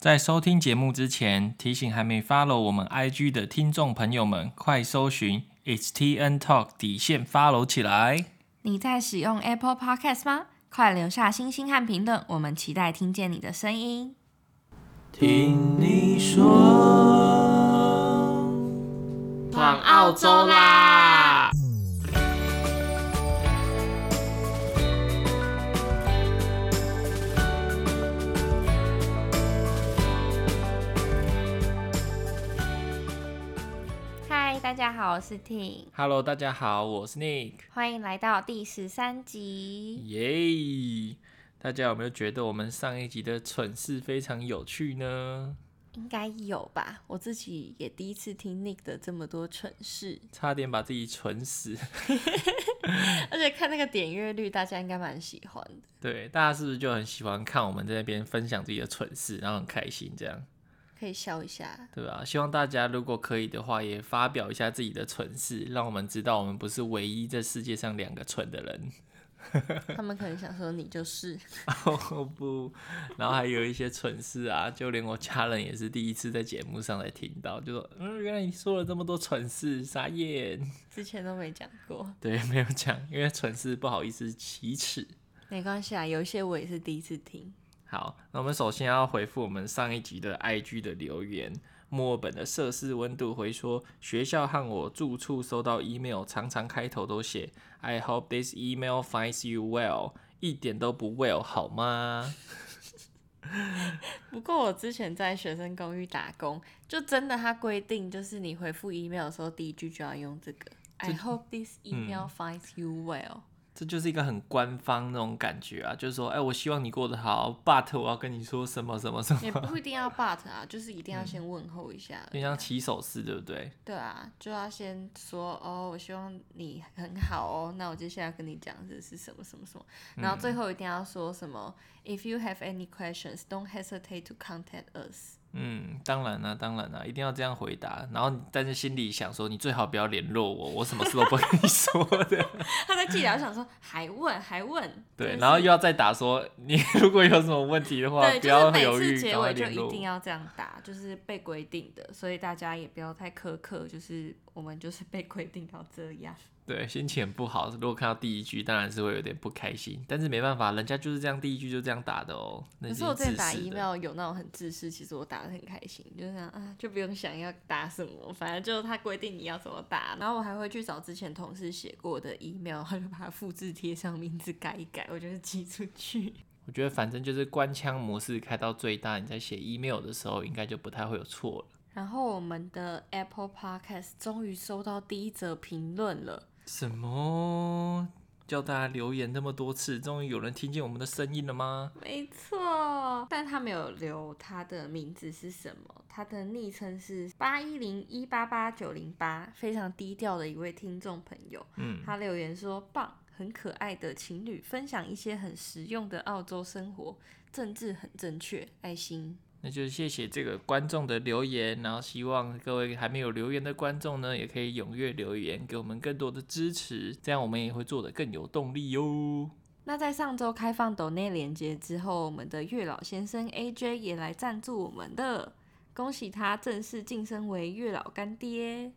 在收听节目之前，提醒还没 follow 我们 IG 的听众朋友们，快搜寻 It's TN Talk 底线 follow 起来。你在使用 Apple Podcast 吗？快留下星星和评论，我们期待听见你的声音。听你说，往澳洲啦！大家好，我是 Ting。Hello，大家好，我是 Nick。欢迎来到第十三集。耶!大家有没有觉得我们上一集的蠢事非常有趣呢？应该有吧。我自己也第一次听 Nick 的这么多蠢事，差点把自己蠢死。而且看那个点阅率，大家应该蛮喜欢的。对，大家是不是就很喜欢看我们在那边分享自己的蠢事，然后很开心这样？可以笑一下，对吧？希望大家如果可以的话，也发表一下自己的蠢事，让我们知道我们不是唯一这世界上两个蠢的人。他们可能想说你就是 哦不，然后还有一些蠢事啊，就连我家人也是第一次在节目上来听到，就说嗯，原来你说了这么多蠢事，傻眼，之前都没讲过。对，没有讲，因为蠢事不好意思启齿。没关系啊，有一些我也是第一次听。好，那我们首先要回复我们上一集的 IG 的留言。墨尔本的摄氏温度回说，学校和我住处收到 email，常常开头都写 I hope this email finds you well，一点都不 well 好吗？不过我之前在学生公寓打工，就真的他规定就是你回复 email 的时候，第一句就要用这个这 I hope this email finds you well。这就是一个很官方那种感觉啊，就是说，哎，我希望你过得好，but 我要跟你说什么什么什么，也不一定要 but 啊，就是一定要先问候一下，就像起手式，对不对？对啊，就要先说，哦，我希望你很好哦，那我接下来跟你讲的是什么什么什么，然后最后一定要说什么，嗯，If you have any questions, don't hesitate to contact us。嗯，当然啦、啊，当然啦、啊，一定要这样回答。然后，但是心里想说，你最好不要联络我，我什么事都不跟你说的。他在记聊想说，还问还问。对，然后又要再打说，你如果有什么问题的话，不要犹豫，就是、每次结尾就一定要这样打，就是被规定的，所以大家也不要太苛刻，就是我们就是被规定要这样。对，心情很不好。如果看到第一句，当然是会有点不开心。但是没办法，人家就是这样，第一句就这样打的哦。可是我之前打 email 有那种很自私，其实我打的很开心，就是啊，就不用想要打什么，反正就是他规定你要怎么打。然后我还会去找之前同事写过的 email，他就把它复制贴上，名字改一改，我就是寄出去。我觉得反正就是官腔模式开到最大，你在写 email 的时候，应该就不太会有错了。然后我们的 Apple Podcast 终于收到第一则评论了。什么？叫大家留言那么多次，终于有人听见我们的声音了吗？没错，但他没有留他的名字是什么，他的昵称是八一零一八八九零八，非常低调的一位听众朋友。嗯，他留言说：棒，很可爱的情侣分享一些很实用的澳洲生活，政治很正确，爱心。那就谢谢这个观众的留言，然后希望各位还没有留言的观众呢，也可以踊跃留言，给我们更多的支持，这样我们也会做得更有动力哟。那在上周开放抖内连接之后，我们的月老先生 AJ 也来赞助我们的，恭喜他正式晋升为月老干爹。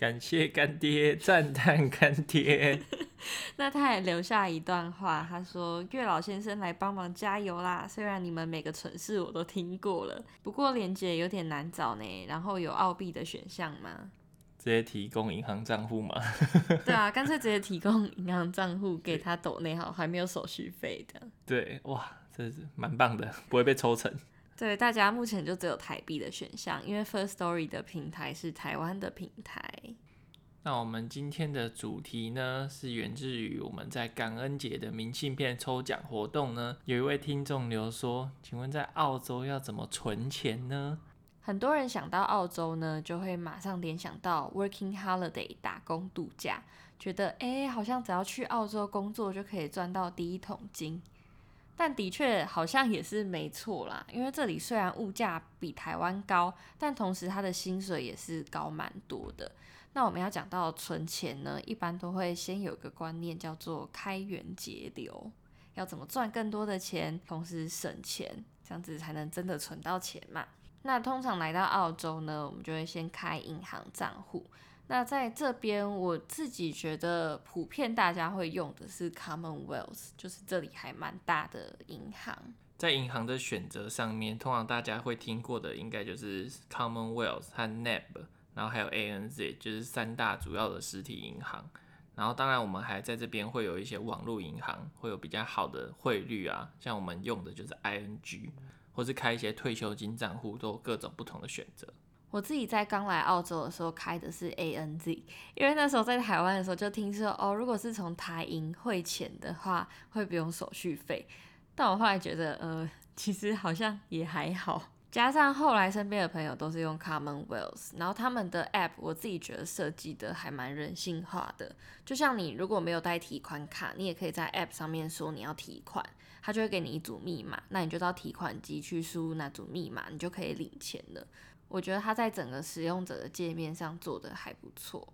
感谢干爹，赞叹干爹。那他还留下一段话，他说：“月老先生来帮忙加油啦！虽然你们每个城市我都听过了，不过连接有点难找呢。然后有澳币的选项吗？直接提供银行账户吗？对啊，干脆直接提供银行账户给他抖内好，还没有手续费的。对，哇，这是蛮棒的，不会被抽成。对，大家目前就只有台币的选项，因为 First Story 的平台是台湾的平台。那我们今天的主题呢，是源自于我们在感恩节的明信片抽奖活动呢。有一位听众留说，请问在澳洲要怎么存钱呢？很多人想到澳洲呢，就会马上联想到 working holiday 打工度假，觉得哎，好像只要去澳洲工作就可以赚到第一桶金。但的确好像也是没错啦，因为这里虽然物价比台湾高，但同时他的薪水也是高蛮多的。那我们要讲到存钱呢，一般都会先有个观念叫做开源节流，要怎么赚更多的钱，同时省钱，这样子才能真的存到钱嘛。那通常来到澳洲呢，我们就会先开银行账户。那在这边，我自己觉得普遍大家会用的是 Commonwealth，就是这里还蛮大的银行。在银行的选择上面，通常大家会听过的应该就是 Commonwealth 和 NAB，然后还有 ANZ，就是三大主要的实体银行。然后当然我们还在这边会有一些网络银行，会有比较好的汇率啊，像我们用的就是 ING，或是开一些退休金账户，都有各种不同的选择。我自己在刚来澳洲的时候开的是 ANZ，因为那时候在台湾的时候就听说哦，如果是从台银汇钱的话，会不用手续费。但我后来觉得，呃，其实好像也还好。加上后来身边的朋友都是用 Commonwealth，然后他们的 App 我自己觉得设计的还蛮人性化的。就像你如果没有带提款卡，你也可以在 App 上面说你要提款，他就会给你一组密码，那你就到提款机去输入那组密码，你就可以领钱了。我觉得它在整个使用者的界面上做得还不错。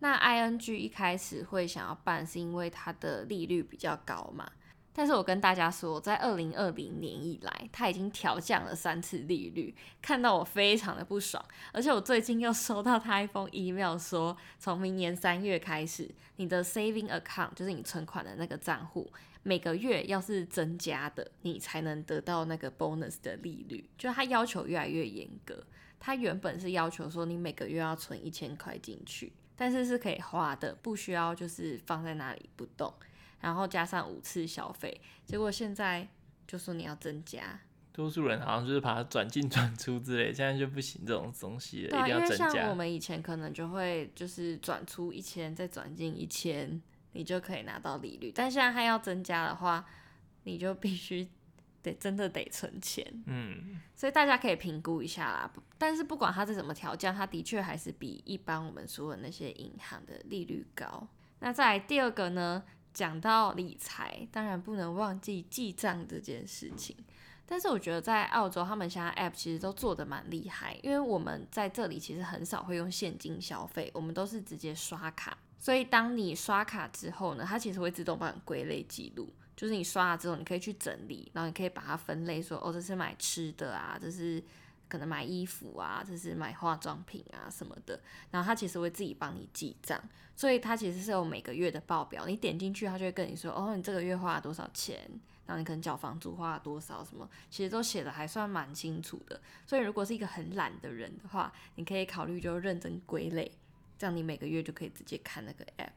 那 ING 一开始会想要办，是因为它的利率比较高嘛？但是我跟大家说，在二零二零年以来，它已经调降了三次利率，看到我非常的不爽。而且我最近又收到他一封 email 说，从明年三月开始，你的 saving account 就是你存款的那个账户。每个月要是增加的，你才能得到那个 bonus 的利率，就他要求越来越严格。他原本是要求说你每个月要存一千块进去，但是是可以花的，不需要就是放在那里不动，然后加上五次消费。结果现在就说你要增加，多数人好像就是把它转进转出之类，现在就不行这种东西了，对啊，一定要增加。因为像我们以前可能就会就是转出一千，再转进一千。你就可以拿到利率，但现在它要增加的话，你就必须得真的得存钱。嗯，所以大家可以评估一下啦。但是不管它是怎么调降，它的确还是比一般我们说的那些银行的利率高。那再来第二个呢，讲到理财，当然不能忘记记账这件事情。但是我觉得在澳洲，他们现在 App 其实都做的蛮厉害，因为我们在这里其实很少会用现金消费，我们都是直接刷卡。所以当你刷卡之后呢，它其实会自动帮你归类记录，就是你刷了之后，你可以去整理，然后你可以把它分类说，哦，这是买吃的啊，这是可能买衣服啊，这是买化妆品啊什么的，然后它其实会自己帮你记账，所以它其实是有每个月的报表，你点进去，它就会跟你说，哦，你这个月花了多少钱，然后你可能缴房租花了多少什么，其实都写的还算蛮清楚的。所以如果是一个很懒的人的话，你可以考虑就认真归类。这样你每个月就可以直接看那个 app，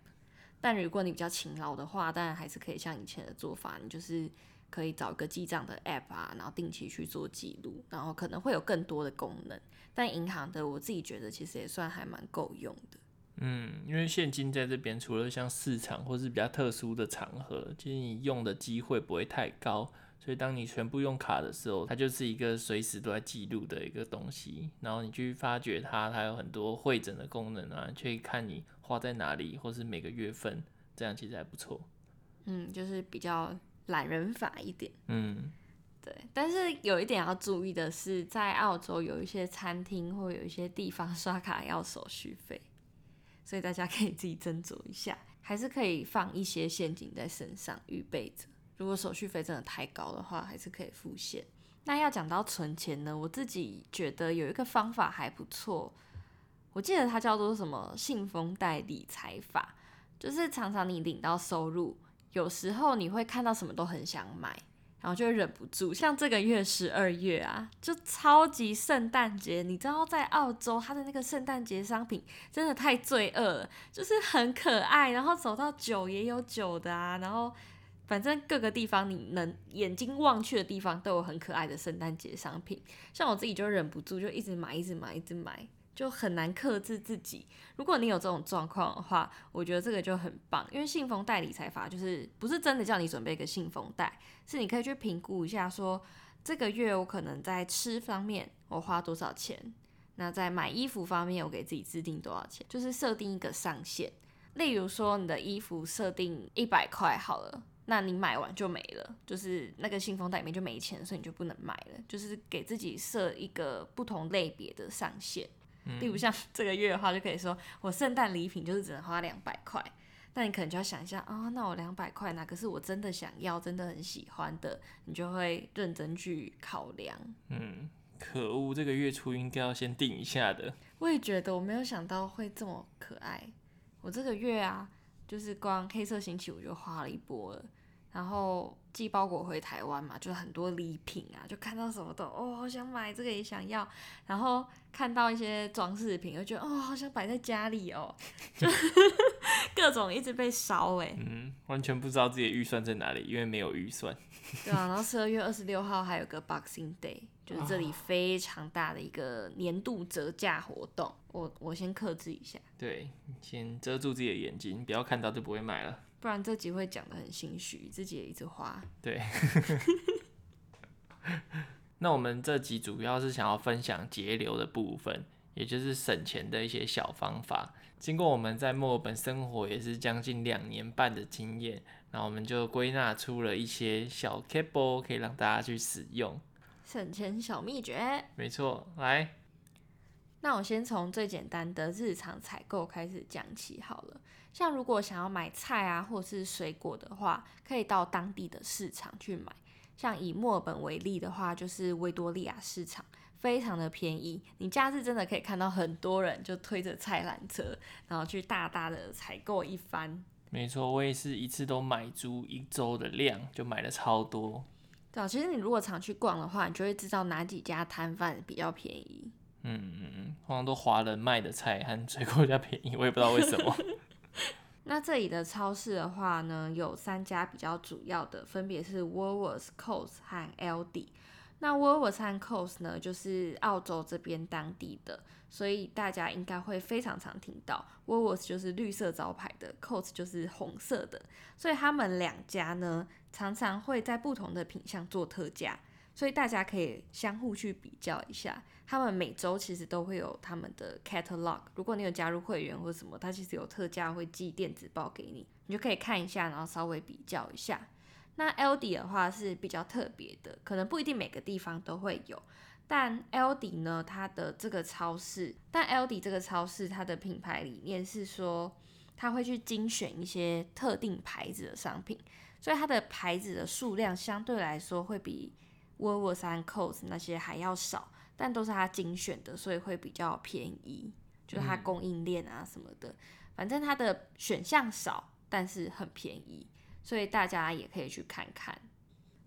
但如果你比较勤劳的话，当然还是可以像以前的做法，你就是可以找一个记账的 app 啊，然后定期去做记录，然后可能会有更多的功能。但银行的我自己觉得其实也算还蛮够用的。嗯，因为现金在这边除了像市场或是比较特殊的场合，其实你用的机会不会太高。所以当你全部用卡的时候，它就是一个随时都在记录的一个东西。然后你去发掘它，它有很多会诊的功能啊，去看你花在哪里，或是每个月份，这样其实还不错。嗯，就是比较懒人法一点。嗯，对。但是有一点要注意的是，在澳洲有一些餐厅或有一些地方刷卡要手续费，所以大家可以自己斟酌一下，还是可以放一些现金在身上预备着。如果手续费真的太高的话，还是可以付现。那要讲到存钱呢，我自己觉得有一个方法还不错，我记得它叫做什么信封袋理财法，就是常常你领到收入，有时候你会看到什么都很想买，然后就会忍不住。像这个月十二月啊，就超级圣诞节，你知道在澳洲它的那个圣诞节商品真的太罪恶了，就是很可爱，然后走到酒也有酒的啊，然后。反正各个地方你能眼睛望去的地方都有很可爱的圣诞节商品，像我自己就忍不住就一直买，一直买，一直买，就很难克制自己。如果你有这种状况的话，我觉得这个就很棒，因为信封袋理财法就是不是真的叫你准备一个信封袋，是你可以去评估一下说，说这个月我可能在吃方面我花多少钱，那在买衣服方面我给自己制定多少钱，就是设定一个上限。例如说你的衣服设定一百块好了。那你买完就没了，就是那个信封袋里面就没钱，所以你就不能买了。就是给自己设一个不同类别的上限，例如像这个月的话，就可以说我圣诞礼品就是只能花两百块，那你可能就要想一下，啊、哦，那我两百块哪个是我真的想要、真的很喜欢的，你就会认真去考量。嗯，可恶，这个月初应该要先定一下的。我也觉得，我没有想到会这么可爱。我这个月啊，就是光黑色星期五就花了一波了。然后寄包裹回台湾嘛，就是很多礼品啊，就看到什么都哦，好想买这个也想要。然后看到一些装饰品，又觉得哦，好想摆在家里哦，就 各种一直被烧哎。嗯，完全不知道自己的预算在哪里，因为没有预算。对啊，然后十二月二十六号还有个 Boxing Day，就是这里非常大的一个年度折价活动。我我先克制一下，对，先遮住自己的眼睛，不要看到就不会买了。不然这集会讲的很心虚，自己也一直花。对。那我们这集主要是想要分享节流的部分，也就是省钱的一些小方法。经过我们在墨尔本生活也是将近两年半的经验，那我们就归纳出了一些小 c a p l e，可以让大家去使用。省钱小秘诀。没错，来。那我先从最简单的日常采购开始讲起好了。像如果想要买菜啊，或者是水果的话，可以到当地的市场去买。像以墨尔本为例的话，就是维多利亚市场，非常的便宜。你假日真的可以看到很多人就推着菜篮车，然后去大大的采购一番。没错，我也是一次都买足一周的量，就买了超多。对啊，其实你如果常去逛的话，你就会知道哪几家摊贩比较便宜。嗯嗯嗯，通常都华人卖的菜和水果比较便宜，我也不知道为什么。那这里的超市的话呢，有三家比较主要的，分别是 Woolworths、Coles 和 L D。那 Woolworths 和 Coles 呢，就是澳洲这边当地的，所以大家应该会非常常听到 Woolworths 就是绿色招牌的，Coles 就是红色的，所以他们两家呢，常常会在不同的品项做特价。所以大家可以相互去比较一下，他们每周其实都会有他们的 catalog。如果你有加入会员或什么，它其实有特价会寄电子报给你，你就可以看一下，然后稍微比较一下。那 Aldi 的话是比较特别的，可能不一定每个地方都会有，但 Aldi 呢，它的这个超市，但 Aldi 这个超市它的品牌理念是说，它会去精选一些特定牌子的商品，所以它的牌子的数量相对来说会比 Woolworths 和 Coles 那些还要少，但都是他精选的，所以会比较便宜。就是它供应链啊什么的，嗯、反正它的选项少，但是很便宜，所以大家也可以去看看。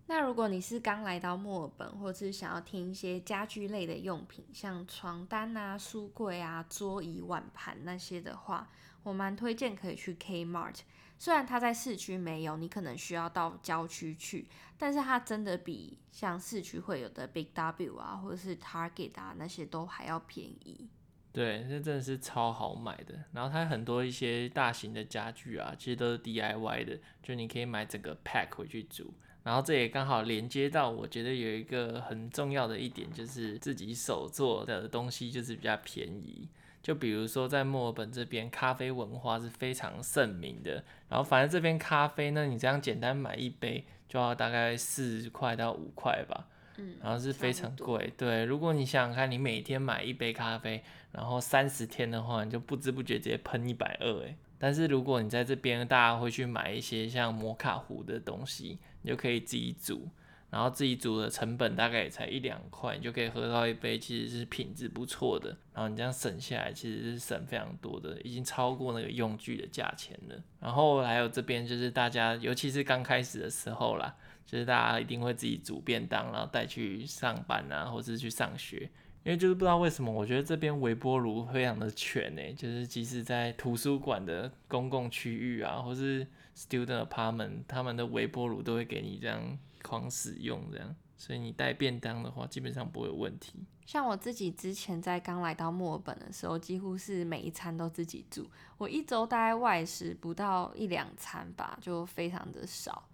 那如果你是刚来到墨尔本，或是想要听一些家居类的用品，像床单啊、书柜啊、桌椅、碗盘那些的话，我蛮推荐可以去 Kmart。虽然它在市区没有，你可能需要到郊区去，但是它真的比像市区会有的 Big W 啊，或者是 Target 啊那些都还要便宜。对，这真的是超好买的。然后它很多一些大型的家具啊，其实都是 DIY 的，就你可以买整个 pack 回去组。然后这也刚好连接到，我觉得有一个很重要的一点，就是自己手做的东西就是比较便宜。就比如说，在墨尔本这边，咖啡文化是非常盛名的。然后，反正这边咖啡呢，你这样简单买一杯，就要大概四块到五块吧。嗯，然后是非常贵。对，如果你想想看，你每天买一杯咖啡，然后三十天的话，你就不知不觉直接喷一百二诶。但是如果你在这边，大家会去买一些像摩卡壶的东西，你就可以自己煮。然后自己煮的成本大概也才一两块，你就可以喝到一杯其实是品质不错的。然后你这样省下来，其实是省非常多的，已经超过那个用具的价钱了。然后还有这边就是大家，尤其是刚开始的时候啦，就是大家一定会自己煮便当，然后带去上班啊，或是去上学。因为就是不知道为什么，我觉得这边微波炉非常的全诶，就是即使在图书馆的公共区域啊，或是 student apartment，他们的微波炉都会给你这样。狂使用这样，所以你带便当的话，基本上不会有问题。像我自己之前在刚来到墨尔本的时候，几乎是每一餐都自己煮。我一周大概外食不到一两餐吧，就非常的少。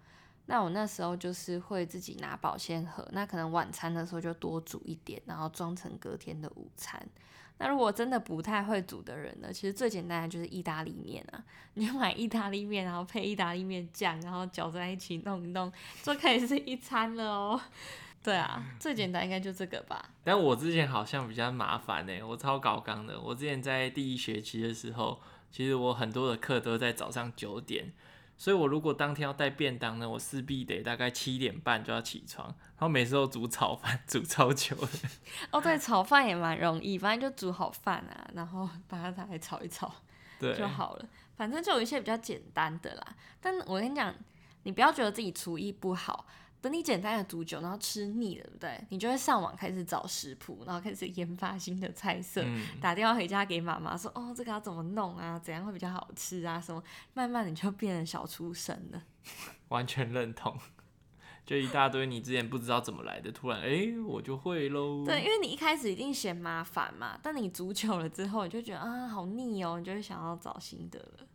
那我那时候就是会自己拿保鲜盒，那可能晚餐的时候就多煮一点，然后装成隔天的午餐。那如果真的不太会煮的人呢？其实最简单的就是意大利面啊，你就买意大利面，然后配意大利面酱，然后搅在一起弄一弄，就可以是一餐了哦。对啊，最简单应该就这个吧。但我之前好像比较麻烦呢，我超搞刚的。我之前在第一学期的时候，其实我很多的课都在早上九点，所以我如果当天要带便当呢，我势必得大概七点半就要起床，然后每次都煮炒饭，煮超久的。哦，对，炒饭也蛮容易，反正就煮好饭啊，然后把它拿来炒一炒，对，就好了。反正就有一些比较简单的啦。但我跟你讲，你不要觉得自己厨艺不好。等你简单的煮酒，然后吃腻了，对不对？你就会上网开始找食谱，然后开始研发新的菜色，嗯、打电话回家给妈妈说：“哦，这个要怎么弄啊？怎样会比较好吃啊？什么？”慢慢你就变成小厨神了。完全认同，就一大堆你之前不知道怎么来的，突然哎、欸，我就会喽。对，因为你一开始一定嫌麻烦嘛，但你煮久了之后，你就觉得啊，好腻哦，你就会想要找新的了。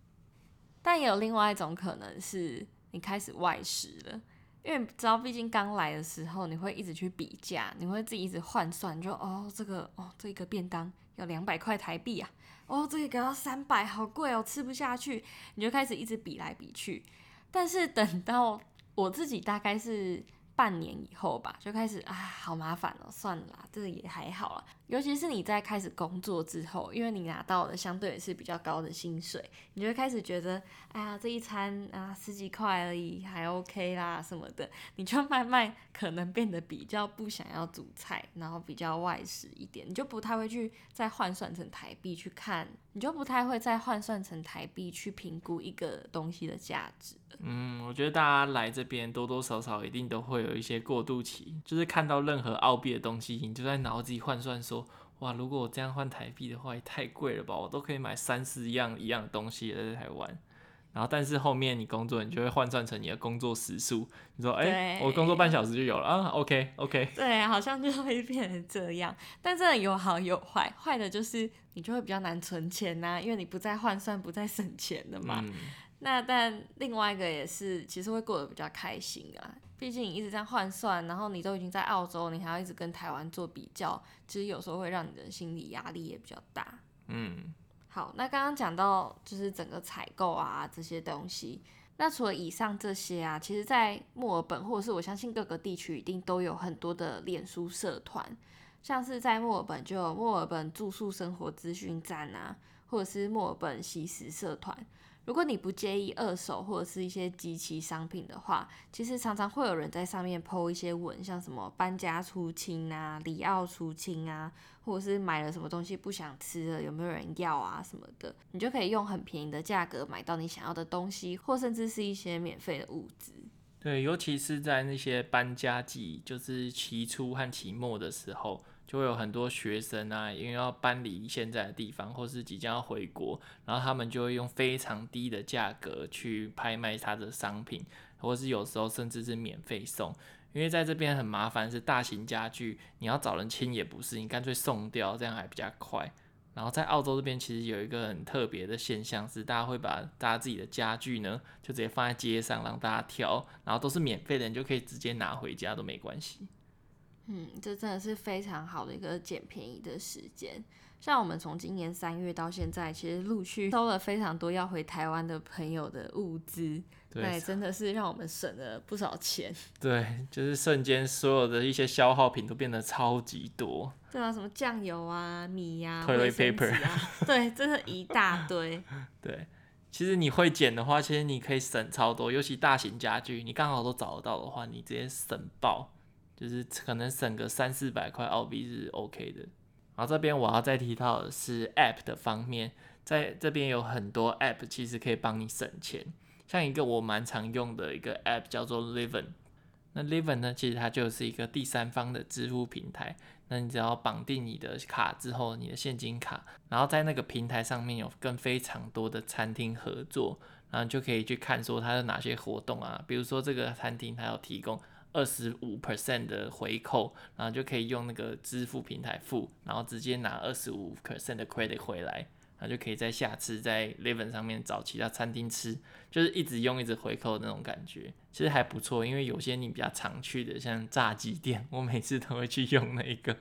但也有另外一种可能是，你开始外食了。因为知道，毕竟刚来的时候，你会一直去比价，你会自己一直换算，就哦，这个哦，这个便当要两百块台币啊，哦，这个要三百，好贵哦，吃不下去，你就开始一直比来比去。但是等到我自己大概是半年以后吧，就开始啊，好麻烦哦，算了，这个也还好啦。尤其是你在开始工作之后，因为你拿到的相对也是比较高的薪水，你就会开始觉得，哎呀，这一餐啊十几块而已，还 OK 啦什么的，你就慢慢可能变得比较不想要煮菜，然后比较外食一点，你就不太会去再换算成台币去看，你就不太会再换算成台币去评估一个东西的价值。嗯，我觉得大家来这边多多少少一定都会有一些过渡期，就是看到任何澳币的东西，你就在脑子里换算说。哇，如果我这样换台币的话，也太贵了吧！我都可以买三四样一样的东西在台湾。然后，但是后面你工作，你就会换算成你的工作时数。你说，哎、欸，我工作半小时就有了啊？OK OK。对，好像就会变成这样。但这有好有坏，坏的就是你就会比较难存钱呐、啊，因为你不再换算，不再省钱了嘛。嗯、那但另外一个也是，其实会过得比较开心啊。毕竟你一直在换算，然后你都已经在澳洲，你还要一直跟台湾做比较，其实有时候会让你的心理压力也比较大。嗯，好，那刚刚讲到就是整个采购啊这些东西，那除了以上这些啊，其实，在墨尔本或者是我相信各个地区一定都有很多的脸书社团，像是在墨尔本就有墨尔本住宿生活资讯站啊，或者是墨尔本西食社团。如果你不介意二手或者是一些即期商品的话，其实常常会有人在上面 po 一些文，像什么搬家出清啊、里奥出清啊，或者是买了什么东西不想吃了，有没有人要啊什么的，你就可以用很便宜的价格买到你想要的东西，或甚至是一些免费的物资。对，尤其是在那些搬家季，就是期初和期末的时候。就会有很多学生啊，因为要搬离现在的地方，或是即将要回国，然后他们就会用非常低的价格去拍卖他的商品，或是有时候甚至是免费送。因为在这边很麻烦，是大型家具，你要找人清也不是，你干脆送掉，这样还比较快。然后在澳洲这边，其实有一个很特别的现象是，大家会把大家自己的家具呢，就直接放在街上让大家挑，然后都是免费的，你就可以直接拿回家都没关系。嗯，这真的是非常好的一个捡便宜的时间。像我们从今年三月到现在，其实陆续收了非常多要回台湾的朋友的物资，对，对，真的是让我们省了不少钱。对，就是瞬间所有的一些消耗品都变得超级多。对啊，什么酱油啊、米呀、啊、Toilet paper 啊，对，真的一大堆。对，其实你会捡的话，其实你可以省超多，尤其大型家具，你刚好都找得到的话，你直接省爆。就是可能省个三四百块澳币是 OK 的。然后这边我要再提到的是 App 的方面，在这边有很多 App 其实可以帮你省钱。像一个我蛮常用的一个 App 叫做 Livin。那 Livin 呢，其实它就是一个第三方的支付平台。那你只要绑定你的卡之后，你的现金卡，然后在那个平台上面有跟非常多的餐厅合作，然后就可以去看说它有哪些活动啊。比如说这个餐厅它有提供。二十五 percent 的回扣，然后就可以用那个支付平台付，然后直接拿二十五 percent 的 credit 回来，然后就可以在下次在 Livin 上面找其他餐厅吃，就是一直用一直回扣的那种感觉，其实还不错。因为有些你比较常去的，像炸鸡店，我每次都会去用那一个，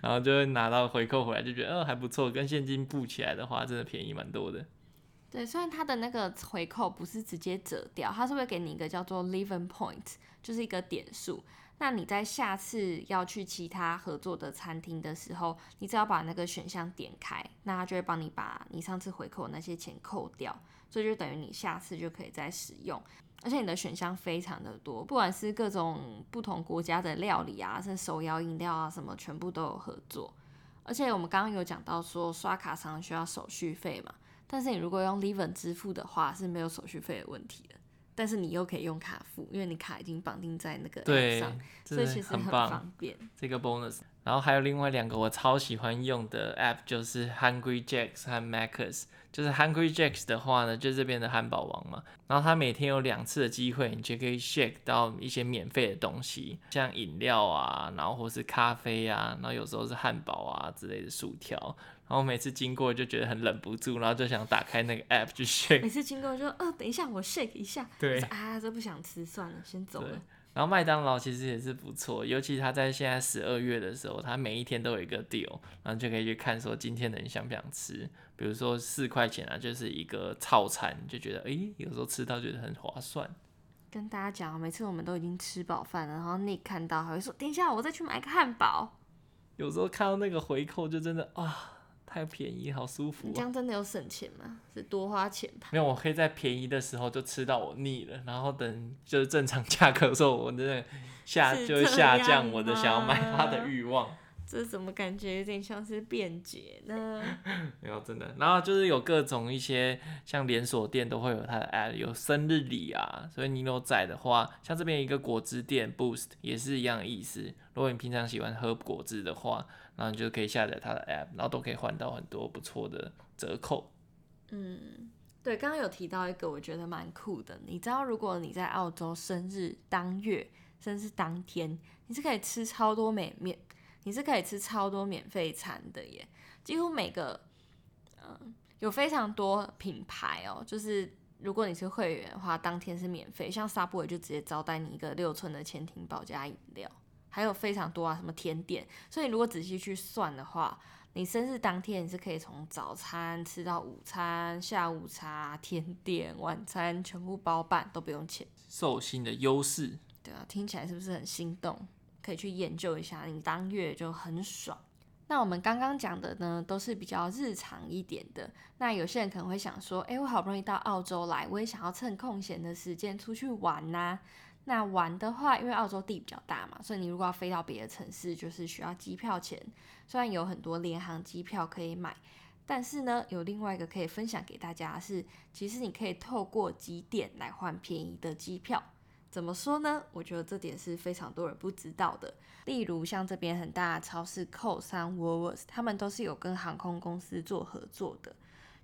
然后就会拿到回扣回来，就觉得哦还不错，跟现金付起来的话，真的便宜蛮多的。对，虽然它的那个回扣不是直接折掉，它是会给你一个叫做 living Point，就是一个点数。那你在下次要去其他合作的餐厅的时候，你只要把那个选项点开，那它就会帮你把你上次回扣的那些钱扣掉，所以就等于你下次就可以再使用。而且你的选项非常的多，不管是各种不同国家的料理啊，是手摇饮料啊什么，全部都有合作。而且我们刚刚有讲到说刷卡常常需要手续费嘛，但是你如果用 Livin 支付的话是没有手续费的问题的。但是你又可以用卡付，因为你卡已经绑定在那个 App 上，所以其实很方便。这个 bonus，然后还有另外两个我超喜欢用的 App，就是 Hungry Jacks 和 Macca's。就是 Hungry Jacks 的话呢，就是这边的汉堡王嘛。然后它每天有两次的机会，你就可以 shake 到一些免费的东西，像饮料啊，然后或是咖啡啊，然后有时候是汉堡啊之类的薯条。然后每次经过就觉得很忍不住，然后就想打开那个 app 去 shake。每次经过就，哦，等一下我 shake 一下。对。啊，这不想吃，算了，先走了。然后麦当劳其实也是不错，尤其他在现在十二月的时候，他每一天都有一个 deal，然后就可以去看说今天的人想不想吃。比如说四块钱啊，就是一个套餐，就觉得哎、欸，有时候吃到觉得很划算。跟大家讲，每次我们都已经吃饱饭了，然后你看到还会说，等一下我再去买个汉堡。有时候看到那个回扣就真的啊。太便宜，好舒服这样真的有省钱吗？是多花钱吧？没有，我可以在便宜的时候就吃到我腻了，然后等就是正常价格的时候，我真的下就会下降我的想要买它的欲望。这怎么感觉有点像是便捷呢？没有，真的。然后就是有各种一些像连锁店都会有它的 app，有生日礼啊，所以你有在的话，像这边一个果汁店 Boost 也是一样的意思。如果你平常喜欢喝果汁的话，然后你就可以下载它的 app，然后都可以换到很多不错的折扣。嗯，对，刚刚有提到一个我觉得蛮酷的，你知道如果你在澳洲生日当月，甚至当天，你是可以吃超多美面。你是可以吃超多免费餐的耶，几乎每个，嗯，有非常多品牌哦，就是如果你是会员的话，当天是免费，像 Subway 就直接招待你一个六寸的潜艇堡加饮料，还有非常多啊，什么甜点，所以如果仔细去算的话，你生日当天你是可以从早餐吃到午餐、下午茶、甜点、晚餐全部包办，都不用钱，寿星的优势，对啊，听起来是不是很心动？可以去研究一下，你当月就很爽。那我们刚刚讲的呢，都是比较日常一点的。那有些人可能会想说，诶，我好不容易到澳洲来，我也想要趁空闲的时间出去玩呐。那玩的话，因为澳洲地比较大嘛，所以你如果要飞到别的城市，就是需要机票钱。虽然有很多联航机票可以买，但是呢，有另外一个可以分享给大家是，其实你可以透过集点来换便宜的机票。怎么说呢？我觉得这点是非常多人不知道的。例如像这边很大的超市 Coles 和 Woolworths，他们都是有跟航空公司做合作的。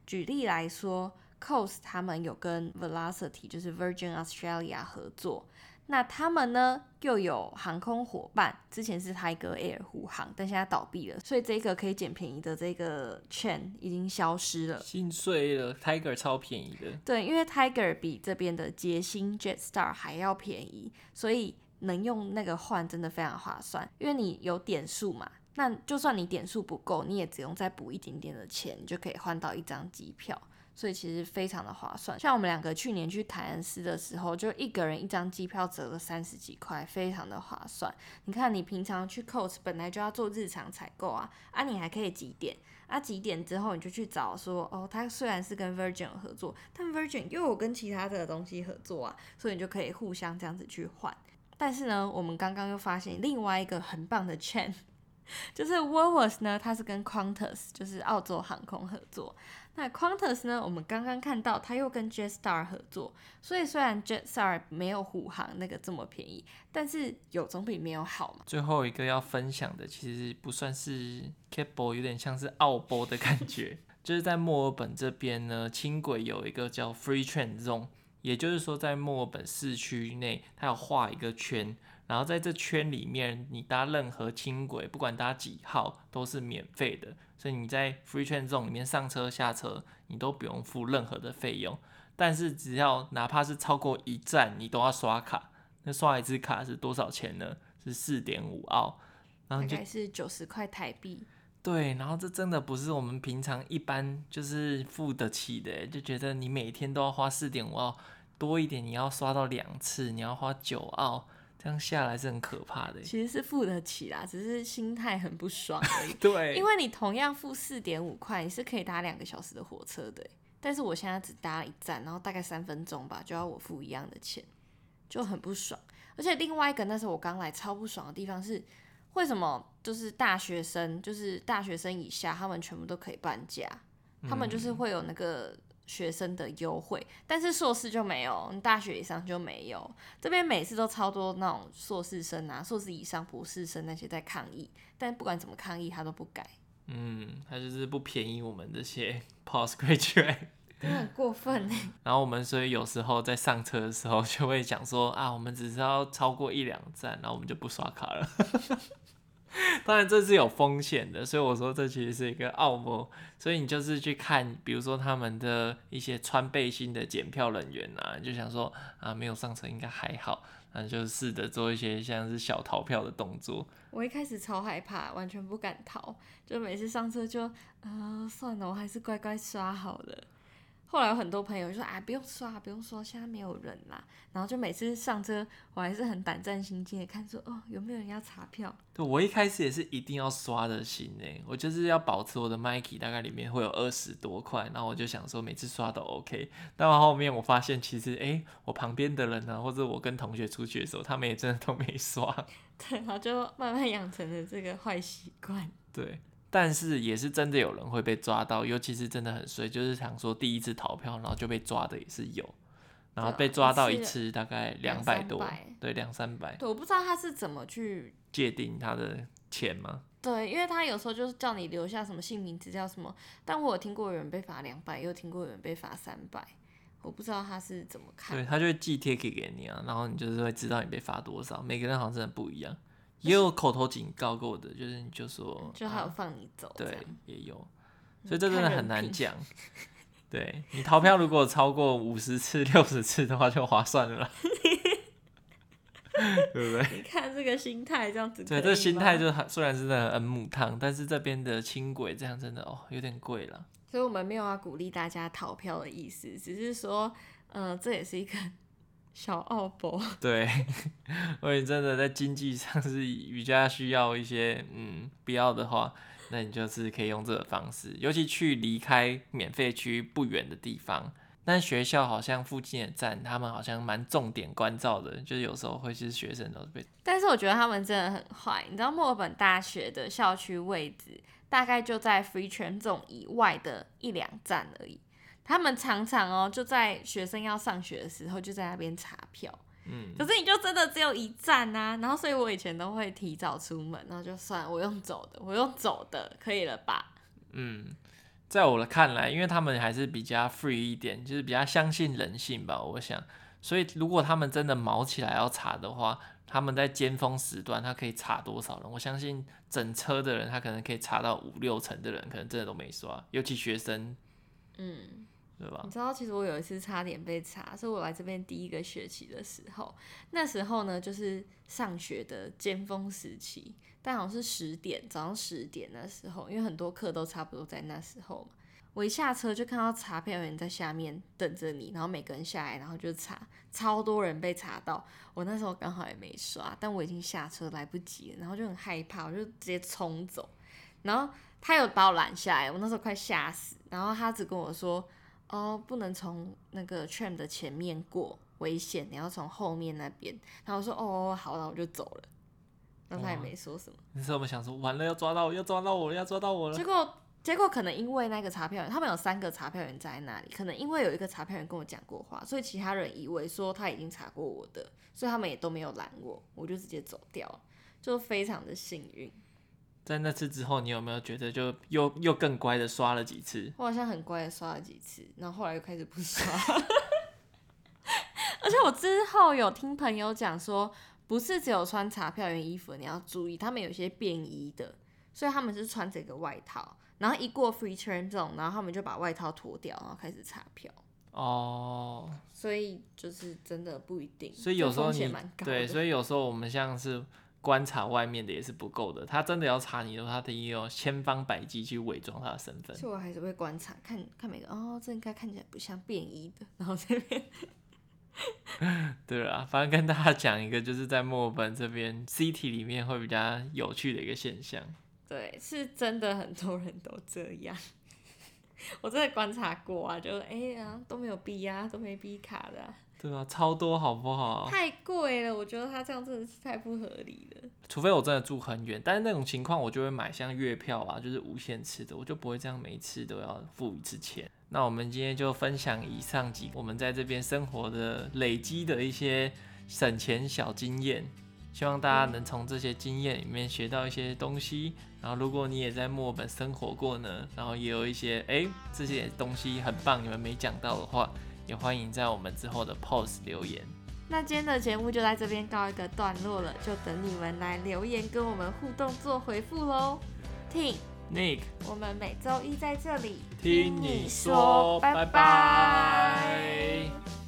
举例来说，Coles 他们有跟 Velocity，就是 Virgin Australia 合作。那他们呢，又有航空伙伴，之前是 Tiger Air 虎航，但现在倒闭了，所以这个可以捡便宜的这个 chain 已经消失了。心碎了，Tiger 超便宜的。对，因为 Tiger 比这边的捷星 Jetstar 还要便宜，所以能用那个换真的非常划算，因为你有点数嘛。那就算你点数不够，你也只用再补一点点的钱，你就可以换到一张机票。所以其实非常的划算，像我们两个去年去凯恩斯的时候，就一个人一张机票折了三十几块，非常的划算。你看，你平常去 Coach 本来就要做日常采购啊，啊，你还可以几点，啊，几点之后你就去找说，哦，他虽然是跟 Virgin 合作，但 Virgin 又有跟其他的东西合作啊，所以你就可以互相这样子去换。但是呢，我们刚刚又发现另外一个很棒的 chain，就是 w o l w o r t s 呢，它是跟 Qantas，就是澳洲航空合作。那 Qantas 呢？我们刚刚看到，它又跟 Jetstar 合作，所以虽然 Jetstar 没有虎航那个这么便宜，但是有总比没有好嘛。最后一个要分享的，其实不算是 Catboy，有点像是澳波的感觉，就是在墨尔本这边呢，轻轨有一个叫 Free Trade Zone，也就是说在墨尔本市区内，它要画一个圈。然后在这圈里面，你搭任何轻轨，不管搭几号，都是免费的。所以你在 Free Train Zone 里面上车下车，你都不用付任何的费用。但是只要哪怕是超过一站，你都要刷卡。那刷一次卡是多少钱呢？是四点五澳，然后就大概是九十块台币。对，然后这真的不是我们平常一般就是付得起的，就觉得你每天都要花四点五澳，多一点你要刷到两次，你要花九澳。这样下来是很可怕的。其实是付得起啦，只是心态很不爽而已。对，因为你同样付四点五块，你是可以搭两个小时的火车的。但是我现在只搭了一站，然后大概三分钟吧，就要我付一样的钱，就很不爽。而且另外一个那时候我刚来超不爽的地方是，为什么就是大学生，就是大学生以下，他们全部都可以半价，他们就是会有那个学生的优惠，但是硕士就没有，大学以上就没有。这边每次都超多那种硕士生啊，硕士以上博士生那些在抗议，但不管怎么抗议，他都不改。嗯，他就是不便宜我们这些 postgraduate，真的很过分呢。然后我们所以有时候在上车的时候就会讲说啊，我们只是要超过一两站，然后我们就不刷卡了。当然这是有风险的，所以我说这其实是一个奥模。所以你就是去看，比如说他们的一些穿背心的检票人员啊，就想说啊，没有上车应该还好。那就试着做一些像是小逃票的动作。我一开始超害怕，完全不敢逃，就每次上车就，呃，算了，我还是乖乖刷好了。后来有很多朋友就说啊，不用刷，不用刷，现在没有人啦。然后就每次上车，我还是很胆战心惊的看说，哦，有没有人要查票？对，我一开始也是一定要刷的心呢，我就是要保持我的 Mikey 大概里面会有二十多块，然后我就想说每次刷都 OK。但后面我发现其实，哎、欸，我旁边的人呢、啊，或者我跟同学出去的时候，他们也真的都没刷。对，然后就慢慢养成了这个坏习惯。对。但是也是真的有人会被抓到，尤其是真的很衰，就是想说第一次逃票，然后就被抓的也是有，然后被抓到一次大概两百多，对，两三百。对，我不知道他是怎么去界定他的钱吗？对，因为他有时候就是叫你留下什么姓名资料什么，但我有听过有人被罚两百，也有听过有人被罚三百，我不知道他是怎么看。对，他就会寄贴给给你啊，然后你就是会知道你被罚多少，每个人好像真的不一样。也有口头警告过的，就是你就说，就还有放你走，啊，对，也有，所以这真的很难讲。对，你逃票如果超过五十次、六十次的话，就划算了啦，对不对？你看这个心态这样子，对，这心态就虽然是很很母汤，但是这边的轻轨这样真的哦有点贵了。所以我们没有要鼓励大家逃票的意思，只是说，嗯、呃，这也是一个。小奥博，对，所以真的在经济上是瑜伽需要一些，嗯，必要的话，那你就是可以用这个方式，尤其去离开免费区不远的地方。但学校好像附近的站，他们好像蛮重点关照的，就是有时候会是学生都是被。但是我觉得他们真的很坏，你知道墨尔本大学的校区位置大概就在 Free Train Zone 以外的一两站而已。他们常常哦，就在学生要上学的时候，就在那边查票。嗯，可是你就真的只有一站啊，然后所以我以前都会提早出门，然后就算我用走的，我用走的可以了吧？嗯，在我的看来，因为他们还是比较 free 一点，就是比较相信人性吧，我想。所以如果他们真的毛起来要查的话，他们在尖峰时段，他可以查多少人？我相信整车的人，他可能可以查到五六成的人，可能真的都没刷，尤其学生。嗯。你知道，其实我有一次差点被查，是我来这边第一个学期的时候。那时候呢，就是上学的尖峰时期，但好像是十点，早上十点那时候，因为很多课都差不多在那时候嘛。我一下车就看到查票员在下面等着你，然后每个人下来，然后就查，超多人被查到。我那时候刚好也没刷，但我已经下车来不及了，然后就很害怕，我就直接冲走。然后他有把我拦下来，我那时候快吓死。然后他只跟我说。哦，不能从那个 tram 的前面过，危险！你要从后面那边。然后我说：“哦，好，然后我就走了。”然后他也没说什么。那时候我们想说，完了，要抓到我，要抓到我，要抓到我了。结果，结果可能因为那个查票员，他们有三个查票员在那里，可能因为有一个查票员跟我讲过话，所以其他人以为说他已经查过我的，所以他们也都没有拦我，我就直接走掉，就非常的幸运。在那次之后，你有没有觉得就又又更乖的刷了几次？我好像很乖的刷了几次，然后后来又开始不刷。而且我之后有听朋友讲说，不是只有穿查票员衣服，你要注意，他们有些便衣的，所以他们是穿这个外套，然后一过 free train 这种，然后他们就把外套脱掉，然后开始查票。哦，所以就是真的不一定。所以有时候你对，所以有时候我们像是。观察外面的也是不够的，他真的要查你的话，他得有千方百计去伪装他的身份。所以我还是会观察，看看每个哦，这应该看起来不像便衣的，然后这边 对啊，反正跟大家讲一个，就是在墨尔本这边 City 里面会比较有趣的一个现象。对，是真的很多人都这样。我真的观察过啊，就哎呀、欸、都没有 B 呀、啊，都没 B 卡的、啊。对啊，超多好不好？太贵了，我觉得他这样真的是太不合理了。除非我真的住很远，但是那种情况我就会买像月票啊，就是无限次的，我就不会这样每次都要付一次钱。那我们今天就分享以上几个我们在这边生活的累积的一些省钱小经验，希望大家能从这些经验里面学到一些东西。然后如果你也在墨尔本生活过呢，然后也有一些哎这些东西很棒，你们没讲到的话。也欢迎在我们之后的 post 留言。那今天的节目就在这边告一个段落了，就等你们来留言跟我们互动做回复喽。Ting Nick，我们每周一在这里听你说，拜拜。拜拜。